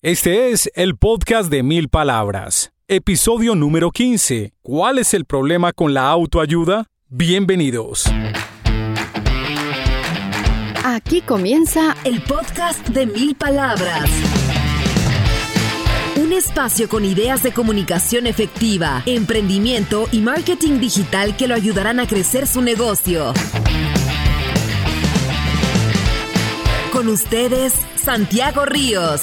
Este es el podcast de mil palabras, episodio número 15. ¿Cuál es el problema con la autoayuda? Bienvenidos. Aquí comienza el podcast de mil palabras. Un espacio con ideas de comunicación efectiva, emprendimiento y marketing digital que lo ayudarán a crecer su negocio. Con ustedes, Santiago Ríos.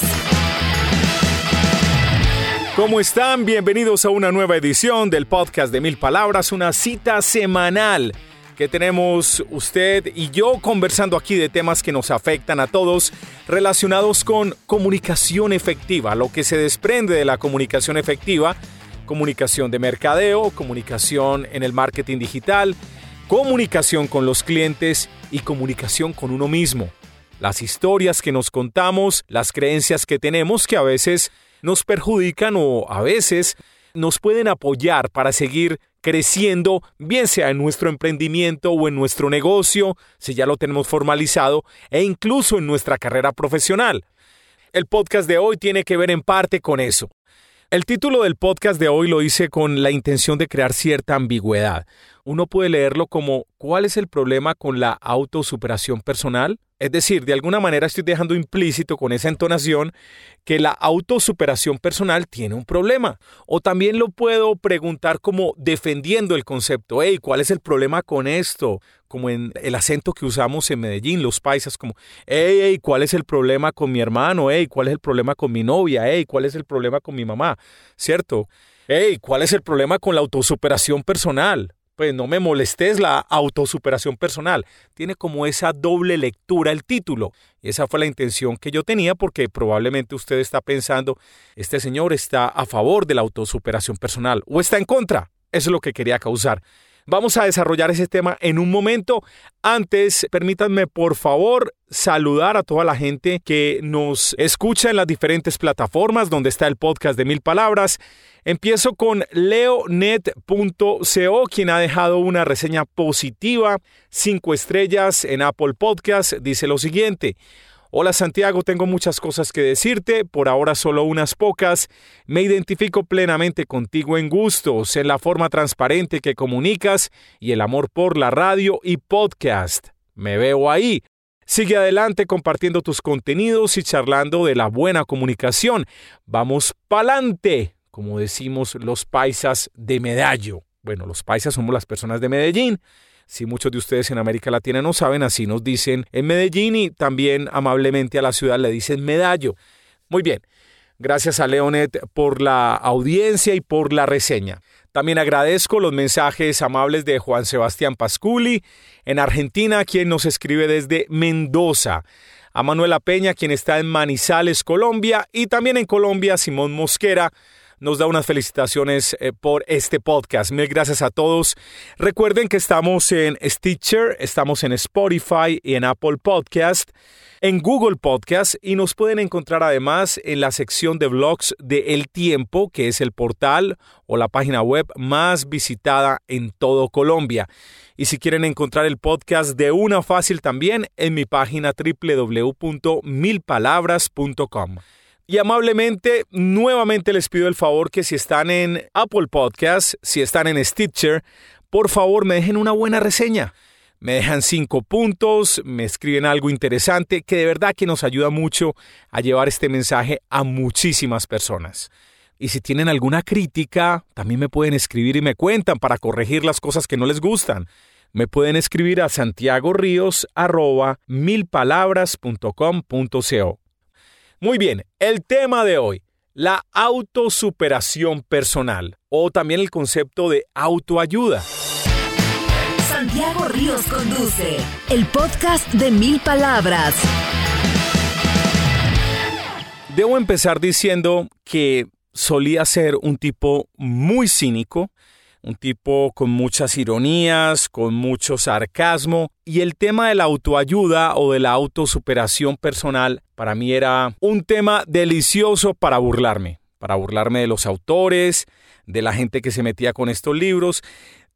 ¿Cómo están? Bienvenidos a una nueva edición del podcast de Mil Palabras, una cita semanal que tenemos usted y yo conversando aquí de temas que nos afectan a todos relacionados con comunicación efectiva, lo que se desprende de la comunicación efectiva, comunicación de mercadeo, comunicación en el marketing digital, comunicación con los clientes y comunicación con uno mismo. Las historias que nos contamos, las creencias que tenemos que a veces nos perjudican o a veces nos pueden apoyar para seguir creciendo, bien sea en nuestro emprendimiento o en nuestro negocio, si ya lo tenemos formalizado, e incluso en nuestra carrera profesional. El podcast de hoy tiene que ver en parte con eso. El título del podcast de hoy lo hice con la intención de crear cierta ambigüedad. Uno puede leerlo como ¿cuál es el problema con la autosuperación personal? Es decir, de alguna manera estoy dejando implícito con esa entonación que la autosuperación personal tiene un problema. O también lo puedo preguntar como defendiendo el concepto, hey, ¿cuál es el problema con esto? Como en el acento que usamos en Medellín, los paisas, como, hey, hey, ¿cuál es el problema con mi hermano? Hey, ¿cuál es el problema con mi novia? Hey, ¿cuál es el problema con mi mamá? ¿Cierto? Hey, ¿cuál es el problema con la autosuperación personal? Pues no me molestes la autosuperación personal. Tiene como esa doble lectura el título. Y esa fue la intención que yo tenía porque probablemente usted está pensando, este señor está a favor de la autosuperación personal o está en contra. Eso es lo que quería causar. Vamos a desarrollar ese tema en un momento. Antes, permítanme por favor saludar a toda la gente que nos escucha en las diferentes plataformas donde está el podcast de Mil Palabras. Empiezo con leonet.co, quien ha dejado una reseña positiva, cinco estrellas en Apple Podcast. Dice lo siguiente. Hola Santiago, tengo muchas cosas que decirte, por ahora solo unas pocas. Me identifico plenamente contigo en gustos, en la forma transparente que comunicas y el amor por la radio y podcast. Me veo ahí. Sigue adelante compartiendo tus contenidos y charlando de la buena comunicación. Vamos pa'lante, como decimos los paisas de Medallo. Bueno, los paisas somos las personas de Medellín. Si muchos de ustedes en América Latina no saben, así nos dicen en Medellín y también amablemente a la ciudad le dicen Medallo. Muy bien, gracias a Leonet por la audiencia y por la reseña. También agradezco los mensajes amables de Juan Sebastián Pasculi en Argentina, quien nos escribe desde Mendoza. A Manuela Peña, quien está en Manizales, Colombia, y también en Colombia, Simón Mosquera, nos da unas felicitaciones eh, por este podcast. Mil gracias a todos. Recuerden que estamos en Stitcher, estamos en Spotify y en Apple Podcast, en Google Podcast y nos pueden encontrar además en la sección de blogs de El Tiempo, que es el portal o la página web más visitada en todo Colombia. Y si quieren encontrar el podcast de una fácil también en mi página www.milpalabras.com. Y amablemente, nuevamente les pido el favor que si están en Apple Podcast, si están en Stitcher, por favor me dejen una buena reseña. Me dejan cinco puntos, me escriben algo interesante que de verdad que nos ayuda mucho a llevar este mensaje a muchísimas personas. Y si tienen alguna crítica, también me pueden escribir y me cuentan para corregir las cosas que no les gustan. Me pueden escribir a santiagoríos.milpalabras.com.co. Muy bien, el tema de hoy, la autosuperación personal o también el concepto de autoayuda. Santiago Ríos conduce el podcast de mil palabras. Debo empezar diciendo que solía ser un tipo muy cínico, un tipo con muchas ironías, con mucho sarcasmo, y el tema de la autoayuda o de la autosuperación personal para mí era un tema delicioso para burlarme, para burlarme de los autores, de la gente que se metía con estos libros.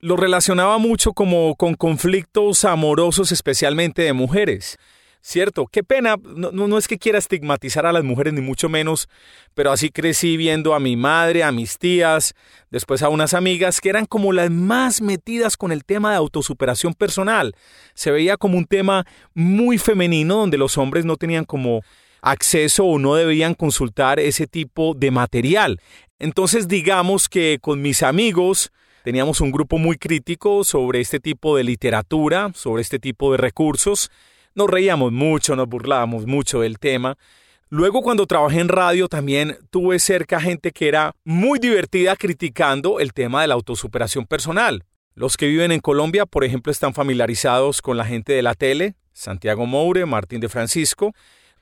Lo relacionaba mucho como con conflictos amorosos, especialmente de mujeres. Cierto, qué pena, no, no, es que quiera estigmatizar a las mujeres ni mucho menos, pero así crecí viendo a mi madre, a mis tías, después a unas amigas que eran como las más metidas con el tema de autosuperación personal. Se veía como un tema muy femenino donde los hombres no tenían como acceso o no debían consultar ese tipo de material. Entonces digamos que con mis amigos teníamos un grupo muy crítico sobre este tipo de literatura, sobre este tipo de recursos. Nos reíamos mucho, nos burlábamos mucho del tema. Luego cuando trabajé en radio también tuve cerca gente que era muy divertida criticando el tema de la autosuperación personal. Los que viven en Colombia, por ejemplo, están familiarizados con la gente de la tele, Santiago Moure, Martín de Francisco,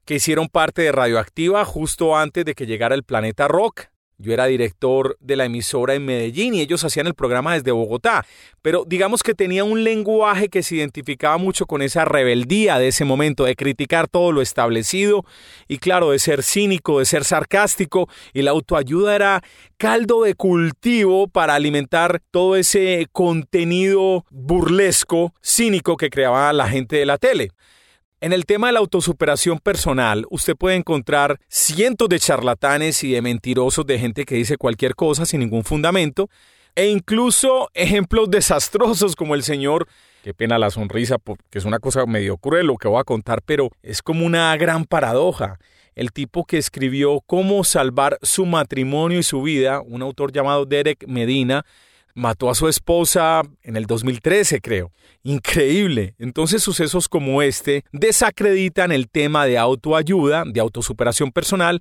que hicieron parte de Radioactiva justo antes de que llegara el planeta Rock. Yo era director de la emisora en Medellín y ellos hacían el programa desde Bogotá, pero digamos que tenía un lenguaje que se identificaba mucho con esa rebeldía de ese momento, de criticar todo lo establecido y claro, de ser cínico, de ser sarcástico y la autoayuda era caldo de cultivo para alimentar todo ese contenido burlesco, cínico que creaba la gente de la tele. En el tema de la autosuperación personal, usted puede encontrar cientos de charlatanes y de mentirosos de gente que dice cualquier cosa sin ningún fundamento, e incluso ejemplos desastrosos como el señor, qué pena la sonrisa, porque es una cosa medio cruel lo que voy a contar, pero es como una gran paradoja. El tipo que escribió Cómo salvar su matrimonio y su vida, un autor llamado Derek Medina, mató a su esposa en el 2013, creo. Increíble. Entonces sucesos como este desacreditan el tema de autoayuda, de autosuperación personal,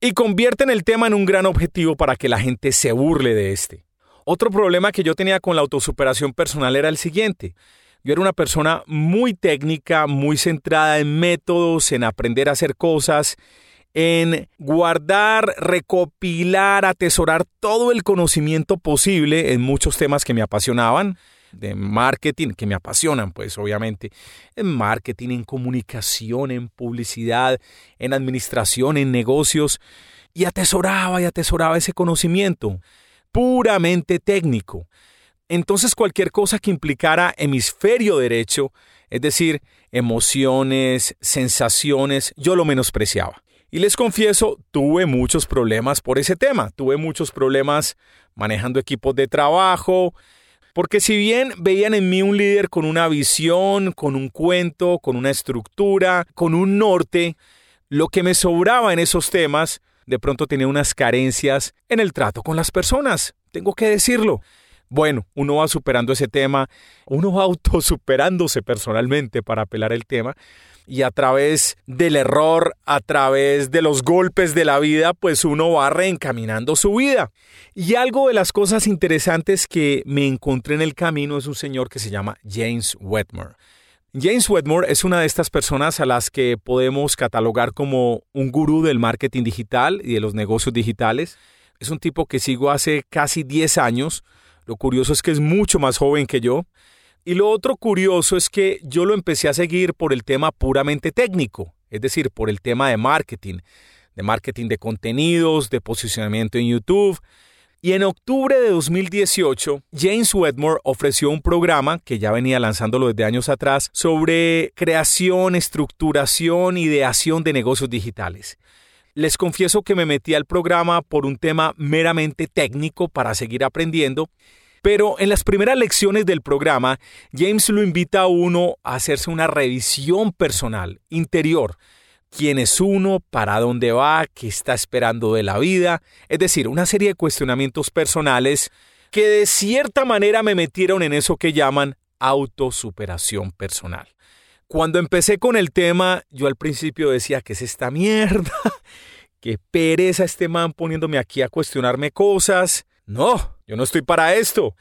y convierten el tema en un gran objetivo para que la gente se burle de este. Otro problema que yo tenía con la autosuperación personal era el siguiente. Yo era una persona muy técnica, muy centrada en métodos, en aprender a hacer cosas, en guardar, recopilar, atesorar todo el conocimiento posible en muchos temas que me apasionaban de marketing, que me apasionan, pues obviamente, en marketing, en comunicación, en publicidad, en administración, en negocios, y atesoraba y atesoraba ese conocimiento puramente técnico. Entonces cualquier cosa que implicara hemisferio derecho, es decir, emociones, sensaciones, yo lo menospreciaba. Y les confieso, tuve muchos problemas por ese tema. Tuve muchos problemas manejando equipos de trabajo, porque si bien veían en mí un líder con una visión, con un cuento, con una estructura, con un norte, lo que me sobraba en esos temas, de pronto tenía unas carencias en el trato con las personas. Tengo que decirlo. Bueno, uno va superando ese tema, uno va autosuperándose personalmente para apelar el tema, y a través del error, a través de los golpes de la vida, pues uno va reencaminando su vida. Y algo de las cosas interesantes que me encontré en el camino es un señor que se llama James Wedmore. James Wedmore es una de estas personas a las que podemos catalogar como un gurú del marketing digital y de los negocios digitales. Es un tipo que sigo hace casi 10 años. Lo curioso es que es mucho más joven que yo. Y lo otro curioso es que yo lo empecé a seguir por el tema puramente técnico, es decir, por el tema de marketing, de marketing de contenidos, de posicionamiento en YouTube. Y en octubre de 2018, James Wedmore ofreció un programa que ya venía lanzándolo desde años atrás sobre creación, estructuración, ideación de negocios digitales. Les confieso que me metí al programa por un tema meramente técnico para seguir aprendiendo pero en las primeras lecciones del programa, James lo invita a uno a hacerse una revisión personal, interior. ¿Quién es uno? ¿Para dónde va? ¿Qué está esperando de la vida? Es decir, una serie de cuestionamientos personales que de cierta manera me metieron en eso que llaman autosuperación personal. Cuando empecé con el tema, yo al principio decía, ¿qué es esta mierda? ¿Qué pereza este man poniéndome aquí a cuestionarme cosas? No, yo no estoy para esto.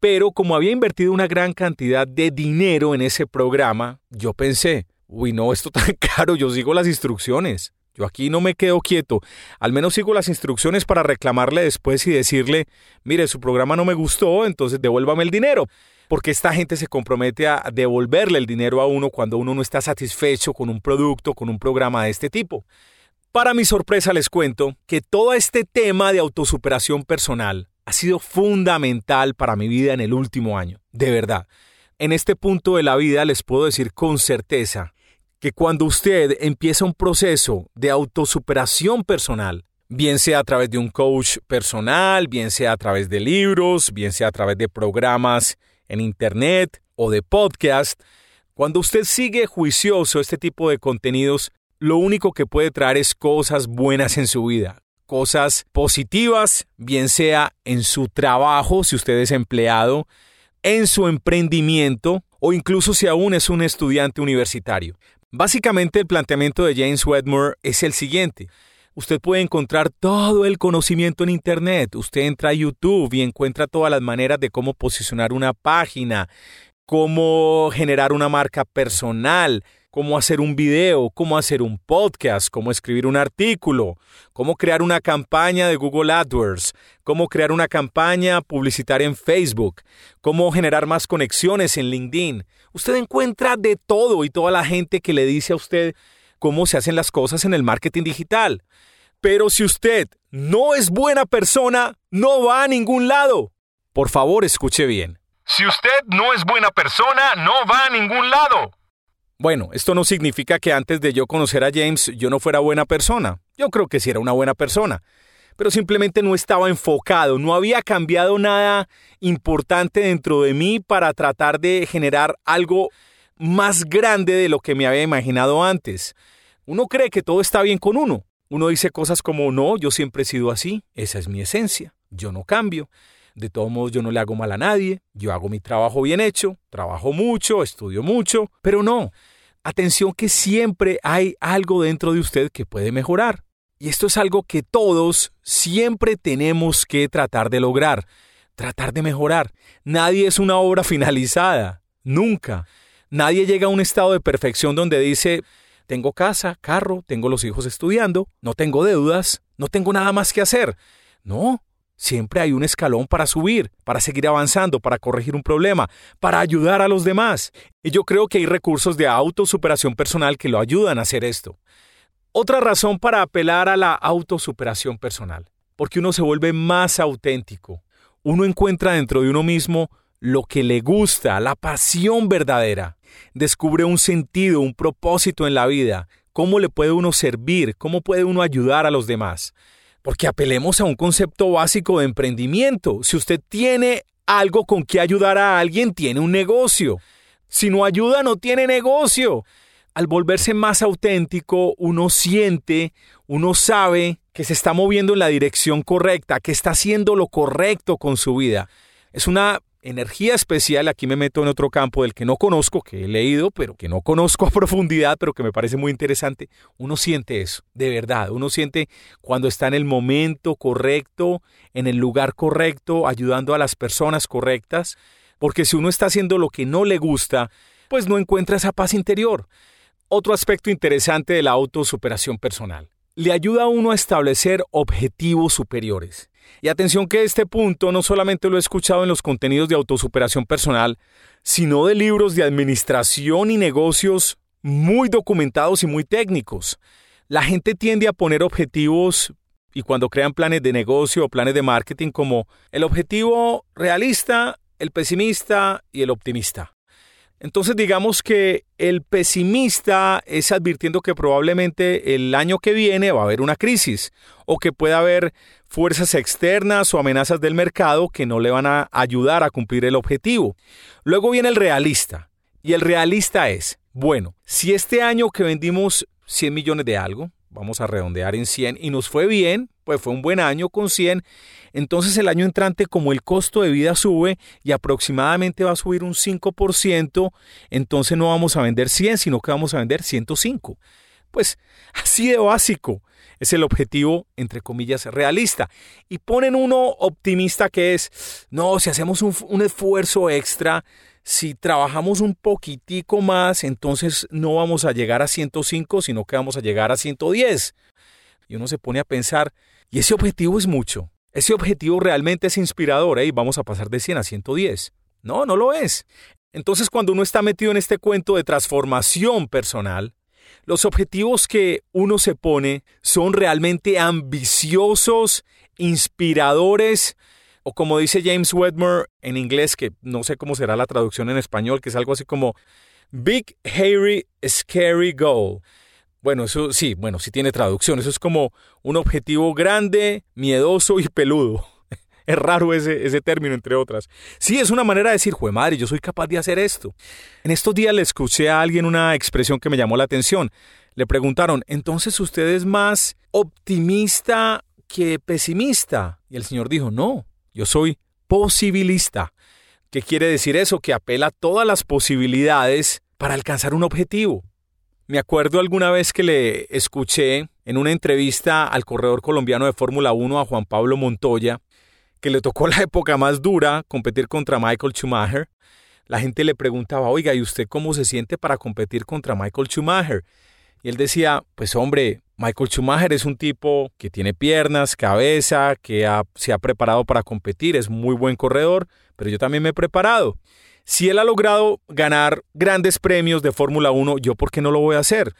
Pero como había invertido una gran cantidad de dinero en ese programa, yo pensé, uy, no, esto tan caro, yo sigo las instrucciones. Yo aquí no me quedo quieto. Al menos sigo las instrucciones para reclamarle después y decirle, mire, su programa no me gustó, entonces devuélvame el dinero. Porque esta gente se compromete a devolverle el dinero a uno cuando uno no está satisfecho con un producto, con un programa de este tipo. Para mi sorpresa les cuento que todo este tema de autosuperación personal ha sido fundamental para mi vida en el último año, de verdad. En este punto de la vida les puedo decir con certeza que cuando usted empieza un proceso de autosuperación personal, bien sea a través de un coach personal, bien sea a través de libros, bien sea a través de programas en Internet o de podcast, cuando usted sigue juicioso este tipo de contenidos, lo único que puede traer es cosas buenas en su vida, cosas positivas, bien sea en su trabajo, si usted es empleado, en su emprendimiento o incluso si aún es un estudiante universitario. Básicamente el planteamiento de James Wedmore es el siguiente. Usted puede encontrar todo el conocimiento en Internet. Usted entra a YouTube y encuentra todas las maneras de cómo posicionar una página, cómo generar una marca personal, cómo hacer un video, cómo hacer un podcast, cómo escribir un artículo, cómo crear una campaña de Google AdWords, cómo crear una campaña publicitaria en Facebook, cómo generar más conexiones en LinkedIn. Usted encuentra de todo y toda la gente que le dice a usted cómo se hacen las cosas en el marketing digital. Pero si usted no es buena persona, no va a ningún lado. Por favor, escuche bien. Si usted no es buena persona, no va a ningún lado. Bueno, esto no significa que antes de yo conocer a James yo no fuera buena persona. Yo creo que sí era una buena persona. Pero simplemente no estaba enfocado, no había cambiado nada importante dentro de mí para tratar de generar algo más grande de lo que me había imaginado antes. Uno cree que todo está bien con uno, uno dice cosas como, no, yo siempre he sido así, esa es mi esencia, yo no cambio. De todos modos, yo no le hago mal a nadie, yo hago mi trabajo bien hecho, trabajo mucho, estudio mucho, pero no. Atención que siempre hay algo dentro de usted que puede mejorar. Y esto es algo que todos siempre tenemos que tratar de lograr, tratar de mejorar. Nadie es una obra finalizada, nunca. Nadie llega a un estado de perfección donde dice, tengo casa, carro, tengo los hijos estudiando, no tengo deudas, no tengo nada más que hacer. No, siempre hay un escalón para subir, para seguir avanzando, para corregir un problema, para ayudar a los demás. Y yo creo que hay recursos de autosuperación personal que lo ayudan a hacer esto. Otra razón para apelar a la autosuperación personal, porque uno se vuelve más auténtico. Uno encuentra dentro de uno mismo lo que le gusta, la pasión verdadera. Descubre un sentido, un propósito en la vida, cómo le puede uno servir, cómo puede uno ayudar a los demás. Porque apelemos a un concepto básico de emprendimiento. Si usted tiene algo con que ayudar a alguien, tiene un negocio. Si no ayuda, no tiene negocio. Al volverse más auténtico, uno siente, uno sabe que se está moviendo en la dirección correcta, que está haciendo lo correcto con su vida. Es una energía especial, aquí me meto en otro campo del que no conozco, que he leído, pero que no conozco a profundidad, pero que me parece muy interesante. Uno siente eso, de verdad. Uno siente cuando está en el momento correcto, en el lugar correcto, ayudando a las personas correctas, porque si uno está haciendo lo que no le gusta, pues no encuentra esa paz interior. Otro aspecto interesante de la autosuperación personal. Le ayuda a uno a establecer objetivos superiores. Y atención que este punto no solamente lo he escuchado en los contenidos de autosuperación personal, sino de libros de administración y negocios muy documentados y muy técnicos. La gente tiende a poner objetivos y cuando crean planes de negocio o planes de marketing como el objetivo realista, el pesimista y el optimista. Entonces digamos que el pesimista es advirtiendo que probablemente el año que viene va a haber una crisis o que puede haber fuerzas externas o amenazas del mercado que no le van a ayudar a cumplir el objetivo. Luego viene el realista y el realista es, bueno, si este año que vendimos 100 millones de algo, vamos a redondear en 100 y nos fue bien, pues fue un buen año con 100, entonces el año entrante como el costo de vida sube y aproximadamente va a subir un 5%, entonces no vamos a vender 100, sino que vamos a vender 105. Pues así de básico es el objetivo, entre comillas, realista. Y ponen uno optimista que es, no, si hacemos un, un esfuerzo extra, si trabajamos un poquitico más, entonces no vamos a llegar a 105, sino que vamos a llegar a 110. Y uno se pone a pensar, y ese objetivo es mucho. Ese objetivo realmente es inspirador, ¿eh? vamos a pasar de 100 a 110. No, no lo es. Entonces, cuando uno está metido en este cuento de transformación personal, los objetivos que uno se pone son realmente ambiciosos, inspiradores, o como dice James Wedmore en inglés, que no sé cómo será la traducción en español, que es algo así como Big Hairy Scary Goal. Bueno, eso sí, bueno, sí tiene traducción. Eso es como un objetivo grande, miedoso y peludo. Es raro ese, ese término, entre otras. Sí, es una manera de decir, jue madre, yo soy capaz de hacer esto. En estos días le escuché a alguien una expresión que me llamó la atención. Le preguntaron, entonces usted es más optimista que pesimista. Y el señor dijo, no, yo soy posibilista. ¿Qué quiere decir eso? Que apela a todas las posibilidades para alcanzar un objetivo. Me acuerdo alguna vez que le escuché en una entrevista al corredor colombiano de Fórmula 1 a Juan Pablo Montoya, que le tocó la época más dura, competir contra Michael Schumacher. La gente le preguntaba, oiga, ¿y usted cómo se siente para competir contra Michael Schumacher? Y él decía, pues hombre, Michael Schumacher es un tipo que tiene piernas, cabeza, que se ha preparado para competir, es muy buen corredor, pero yo también me he preparado. Si él ha logrado ganar grandes premios de Fórmula 1, yo por qué no lo voy a hacer.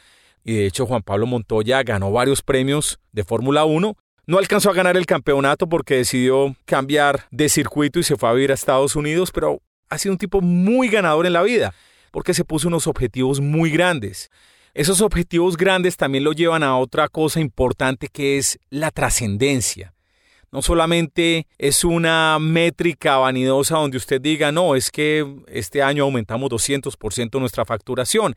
Y de hecho Juan Pablo Montoya ganó varios premios de Fórmula 1. No alcanzó a ganar el campeonato porque decidió cambiar de circuito y se fue a vivir a Estados Unidos, pero ha sido un tipo muy ganador en la vida porque se puso unos objetivos muy grandes. Esos objetivos grandes también lo llevan a otra cosa importante que es la trascendencia no solamente es una métrica vanidosa donde usted diga, no, es que este año aumentamos 200% nuestra facturación,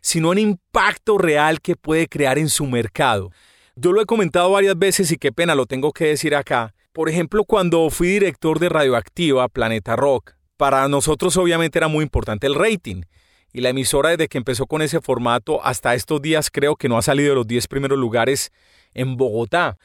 sino un impacto real que puede crear en su mercado. Yo lo he comentado varias veces y qué pena lo tengo que decir acá. Por ejemplo, cuando fui director de Radioactiva, Planeta Rock, para nosotros obviamente era muy importante el rating. Y la emisora desde que empezó con ese formato hasta estos días creo que no ha salido de los 10 primeros lugares en Bogotá.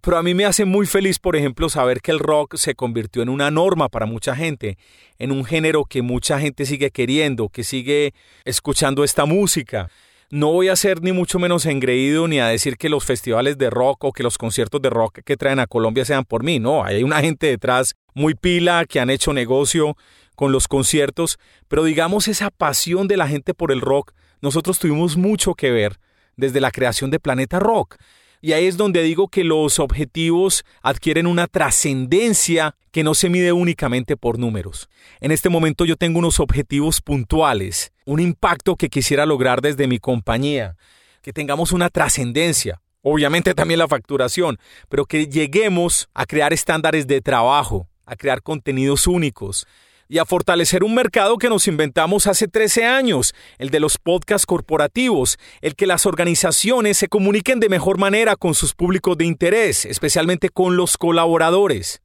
Pero a mí me hace muy feliz, por ejemplo, saber que el rock se convirtió en una norma para mucha gente, en un género que mucha gente sigue queriendo, que sigue escuchando esta música. No voy a ser ni mucho menos engreído ni a decir que los festivales de rock o que los conciertos de rock que traen a Colombia sean por mí. No, hay una gente detrás muy pila que han hecho negocio con los conciertos, pero digamos esa pasión de la gente por el rock, nosotros tuvimos mucho que ver desde la creación de Planeta Rock. Y ahí es donde digo que los objetivos adquieren una trascendencia que no se mide únicamente por números. En este momento yo tengo unos objetivos puntuales, un impacto que quisiera lograr desde mi compañía, que tengamos una trascendencia, obviamente también la facturación, pero que lleguemos a crear estándares de trabajo, a crear contenidos únicos, y a fortalecer un mercado que nos inventamos hace 13 años, el de los podcasts corporativos, el que las organizaciones se comuniquen de mejor manera con sus públicos de interés, especialmente con los colaboradores.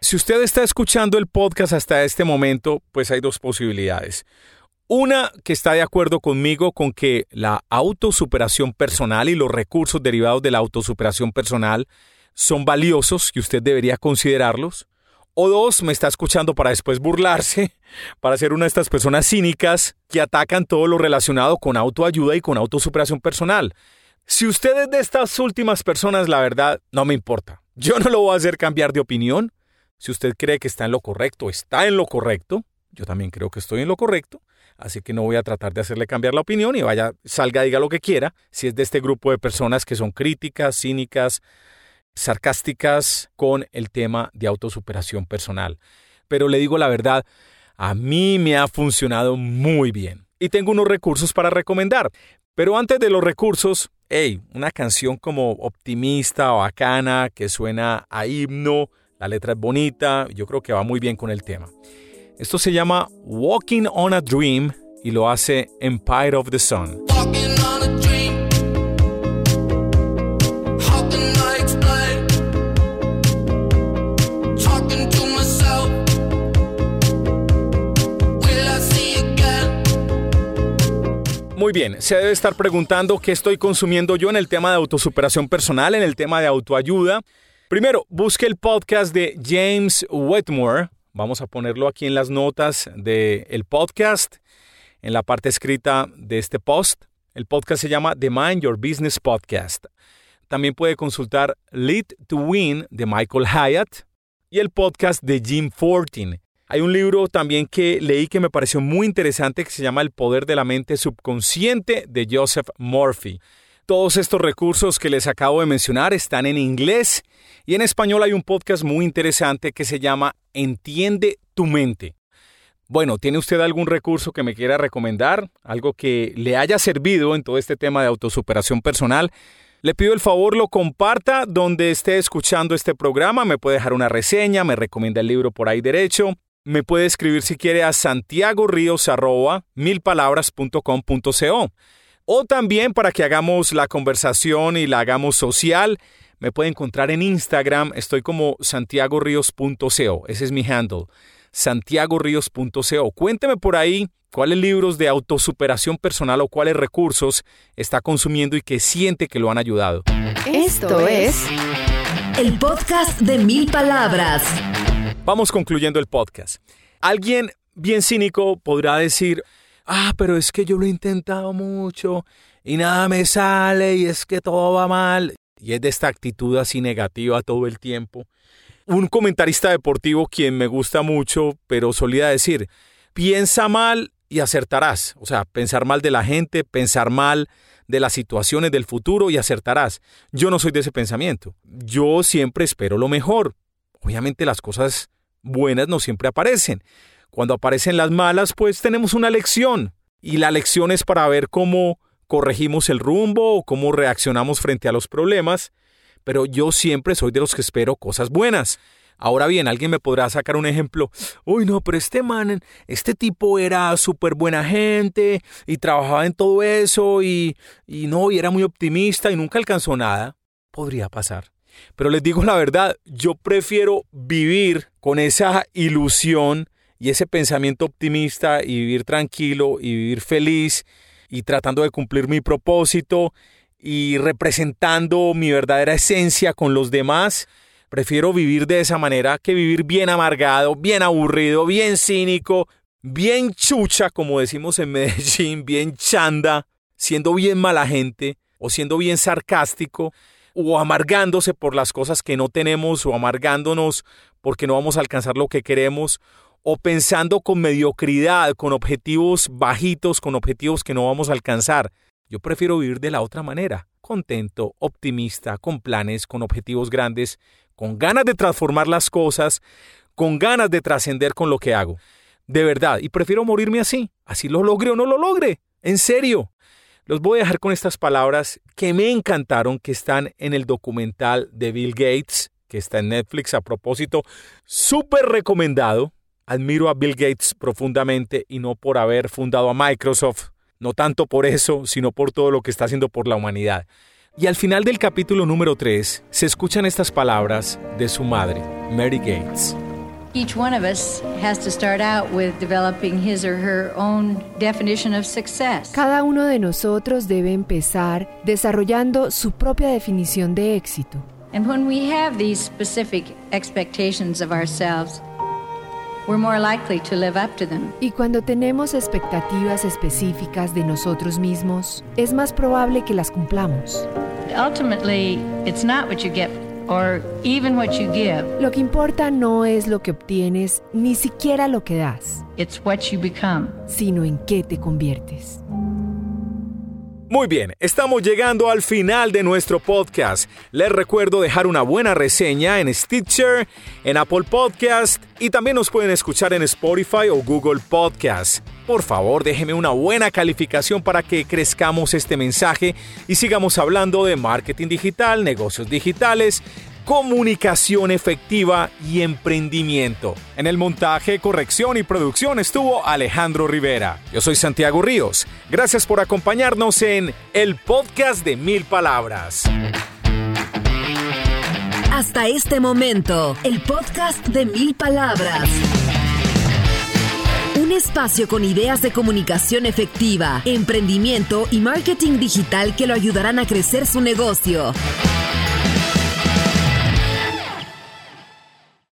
Si usted está escuchando el podcast hasta este momento, pues hay dos posibilidades. Una que está de acuerdo conmigo con que la autosuperación personal y los recursos derivados de la autosuperación personal son valiosos y usted debería considerarlos. O dos, me está escuchando para después burlarse, para ser una de estas personas cínicas que atacan todo lo relacionado con autoayuda y con autosuperación personal. Si usted es de estas últimas personas, la verdad, no me importa. Yo no lo voy a hacer cambiar de opinión. Si usted cree que está en lo correcto, está en lo correcto. Yo también creo que estoy en lo correcto. Así que no voy a tratar de hacerle cambiar la opinión y vaya, salga, diga lo que quiera. Si es de este grupo de personas que son críticas, cínicas, sarcásticas con el tema de autosuperación personal. Pero le digo la verdad, a mí me ha funcionado muy bien y tengo unos recursos para recomendar. Pero antes de los recursos, hey, una canción como optimista o bacana que suena a himno, la letra es bonita, yo creo que va muy bien con el tema. Esto se llama Walking on a Dream y lo hace Empire of the Sun. Bien, se debe estar preguntando qué estoy consumiendo yo en el tema de autosuperación personal, en el tema de autoayuda. Primero, busque el podcast de James Wetmore. Vamos a ponerlo aquí en las notas del podcast, en la parte escrita de este post. El podcast se llama The Mind Your Business Podcast. También puede consultar Lead to Win de Michael Hyatt y el podcast de Jim Fortin. Hay un libro también que leí que me pareció muy interesante que se llama El poder de la mente subconsciente de Joseph Murphy. Todos estos recursos que les acabo de mencionar están en inglés y en español hay un podcast muy interesante que se llama Entiende tu mente. Bueno, ¿tiene usted algún recurso que me quiera recomendar? Algo que le haya servido en todo este tema de autosuperación personal. Le pido el favor lo comparta donde esté escuchando este programa. Me puede dejar una reseña, me recomienda el libro por ahí derecho. Me puede escribir si quiere a santiagoríos.milpalabras.com.co. O también para que hagamos la conversación y la hagamos social, me puede encontrar en Instagram. Estoy como santiagoríos.co. Ese es mi handle santiagoríos.co. Cuénteme por ahí cuáles libros de autosuperación personal o cuáles recursos está consumiendo y que siente que lo han ayudado. Esto es el podcast de mil palabras. Vamos concluyendo el podcast. Alguien bien cínico podrá decir, ah, pero es que yo lo he intentado mucho y nada me sale y es que todo va mal. Y es de esta actitud así negativa todo el tiempo un comentarista deportivo quien me gusta mucho, pero solía decir, piensa mal y acertarás. O sea, pensar mal de la gente, pensar mal de las situaciones del futuro y acertarás. Yo no soy de ese pensamiento. Yo siempre espero lo mejor. Obviamente las cosas buenas no siempre aparecen. Cuando aparecen las malas, pues tenemos una lección. Y la lección es para ver cómo corregimos el rumbo o cómo reaccionamos frente a los problemas pero yo siempre soy de los que espero cosas buenas. Ahora bien, alguien me podrá sacar un ejemplo. Uy, no, pero este man, este tipo era súper buena gente y trabajaba en todo eso y, y no, y era muy optimista y nunca alcanzó nada. Podría pasar. Pero les digo la verdad, yo prefiero vivir con esa ilusión y ese pensamiento optimista y vivir tranquilo y vivir feliz y tratando de cumplir mi propósito y representando mi verdadera esencia con los demás. Prefiero vivir de esa manera que vivir bien amargado, bien aburrido, bien cínico, bien chucha, como decimos en Medellín, bien chanda, siendo bien mala gente o siendo bien sarcástico o amargándose por las cosas que no tenemos o amargándonos porque no vamos a alcanzar lo que queremos o pensando con mediocridad, con objetivos bajitos, con objetivos que no vamos a alcanzar. Yo prefiero vivir de la otra manera, contento, optimista, con planes, con objetivos grandes, con ganas de transformar las cosas, con ganas de trascender con lo que hago. De verdad, y prefiero morirme así, así lo logre o no lo logre. En serio. Los voy a dejar con estas palabras que me encantaron, que están en el documental de Bill Gates, que está en Netflix a propósito. Súper recomendado. Admiro a Bill Gates profundamente y no por haber fundado a Microsoft, no tanto por eso, sino por todo lo que está haciendo por la humanidad. Y al final del capítulo número 3 se escuchan estas palabras de su madre, Mary Gates. Each one of us has to start out with developing his or her own definition of success. Cada uno de nosotros debe empezar desarrollando su propia definición de éxito. And when we have these specific expectations of ourselves, we're more likely to live up to them. Y cuando tenemos expectativas específicas de nosotros mismos, es más probable que las cumplamos. Ultimately, it's not what you get or even what you give. Lo que importa no es lo que obtienes, ni siquiera lo que das, It's what you become. sino en qué te conviertes. Muy bien, estamos llegando al final de nuestro podcast. Les recuerdo dejar una buena reseña en Stitcher, en Apple Podcast y también nos pueden escuchar en Spotify o Google Podcast. Por favor, déjeme una buena calificación para que crezcamos este mensaje y sigamos hablando de marketing digital, negocios digitales, comunicación efectiva y emprendimiento. En el montaje, corrección y producción estuvo Alejandro Rivera. Yo soy Santiago Ríos. Gracias por acompañarnos en el podcast de mil palabras. Hasta este momento, el podcast de mil palabras. Un espacio con ideas de comunicación efectiva, emprendimiento y marketing digital que lo ayudarán a crecer su negocio.